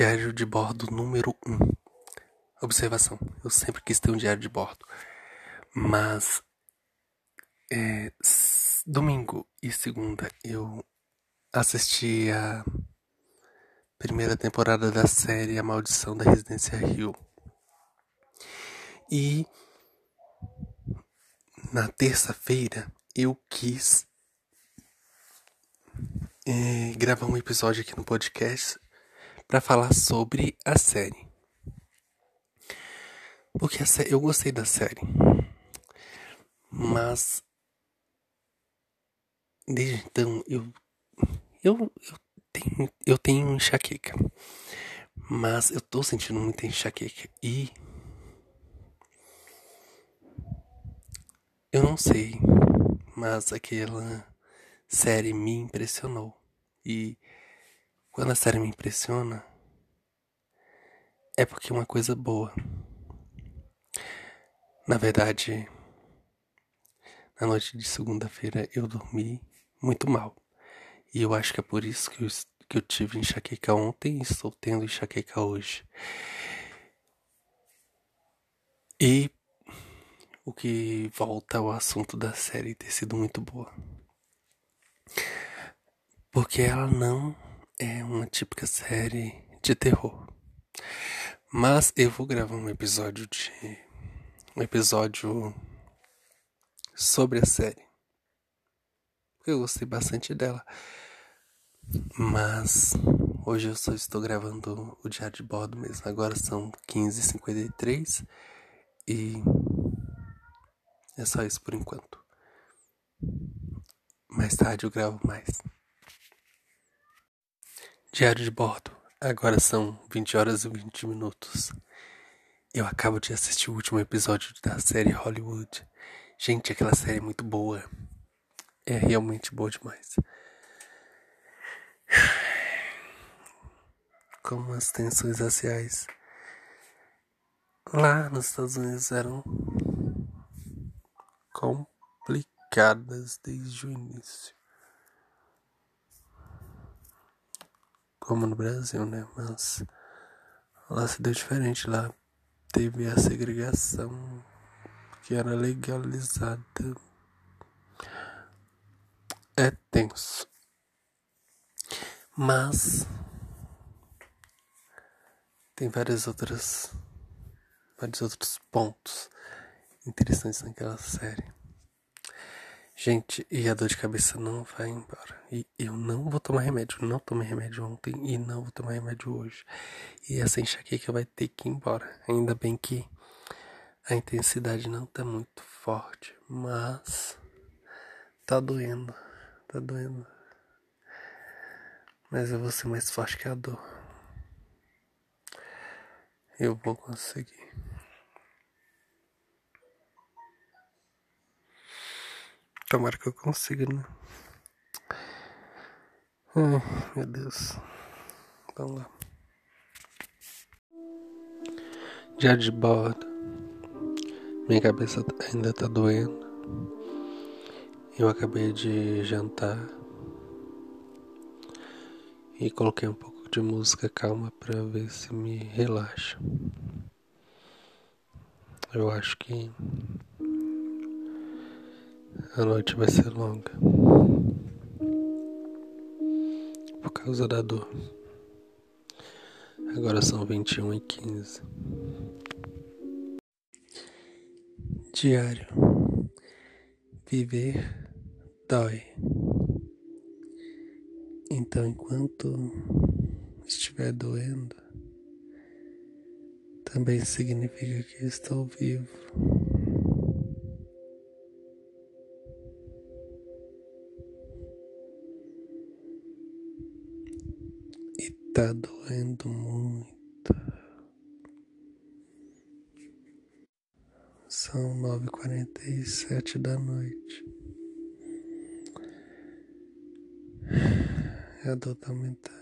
Diário de bordo número 1. Um. Observação: eu sempre quis ter um diário de bordo, mas é, domingo e segunda eu assisti a primeira temporada da série A Maldição da Residência Rio. E na terça-feira eu quis é, gravar um episódio aqui no podcast para falar sobre a série. Porque série, eu gostei da série. Mas desde então eu eu, eu tenho eu tenho enxaqueca. Mas eu tô sentindo muita enxaqueca e eu não sei, mas aquela série me impressionou. E quando a série me impressiona, é porque é uma coisa boa. Na verdade, na noite de segunda-feira eu dormi muito mal. E eu acho que é por isso que eu, que eu tive enxaqueca ontem e estou tendo enxaqueca hoje. E o que volta ao assunto da série ter sido muito boa. Porque ela não é uma típica série de terror. Mas eu vou gravar um episódio de. um episódio sobre a série. Porque eu gostei bastante dela. Mas hoje eu só estou gravando o diário de bordo mesmo. Agora são 15h53 e é só isso por enquanto. Mais tarde eu gravo mais. Diário de bordo. Agora são 20 horas e 20 minutos. Eu acabo de assistir o último episódio da série Hollywood. Gente, aquela série é muito boa. É realmente boa demais. Como as tensões raciais lá nos Estados Unidos eram complicadas desde o início. Como no Brasil, né? Mas lá se deu diferente. Lá teve a segregação que era legalizada. É tenso. Mas tem várias outras vários outros pontos interessantes naquela série. Gente, e a dor de cabeça não vai embora. E eu não vou tomar remédio. Não tomei remédio ontem e não vou tomar remédio hoje. E essa enxaqueca vai ter que ir embora. Ainda bem que a intensidade não tá muito forte, mas tá doendo. Tá doendo. Mas eu vou ser mais forte que a dor. Eu vou conseguir. Tomara que eu consiga, né? Ai, meu Deus. Vamos lá. Dia de bordo. Minha cabeça ainda tá doendo. Eu acabei de jantar. E coloquei um pouco de música calma para ver se me relaxa. Eu acho que a noite vai ser longa. Por causa da dor. Agora são vinte e um e quinze. Diário. Viver dói. Então, enquanto estiver doendo, também significa que estou vivo. Tá doendo muito. São nove quarenta e sete da noite. E a dor tá aumentando.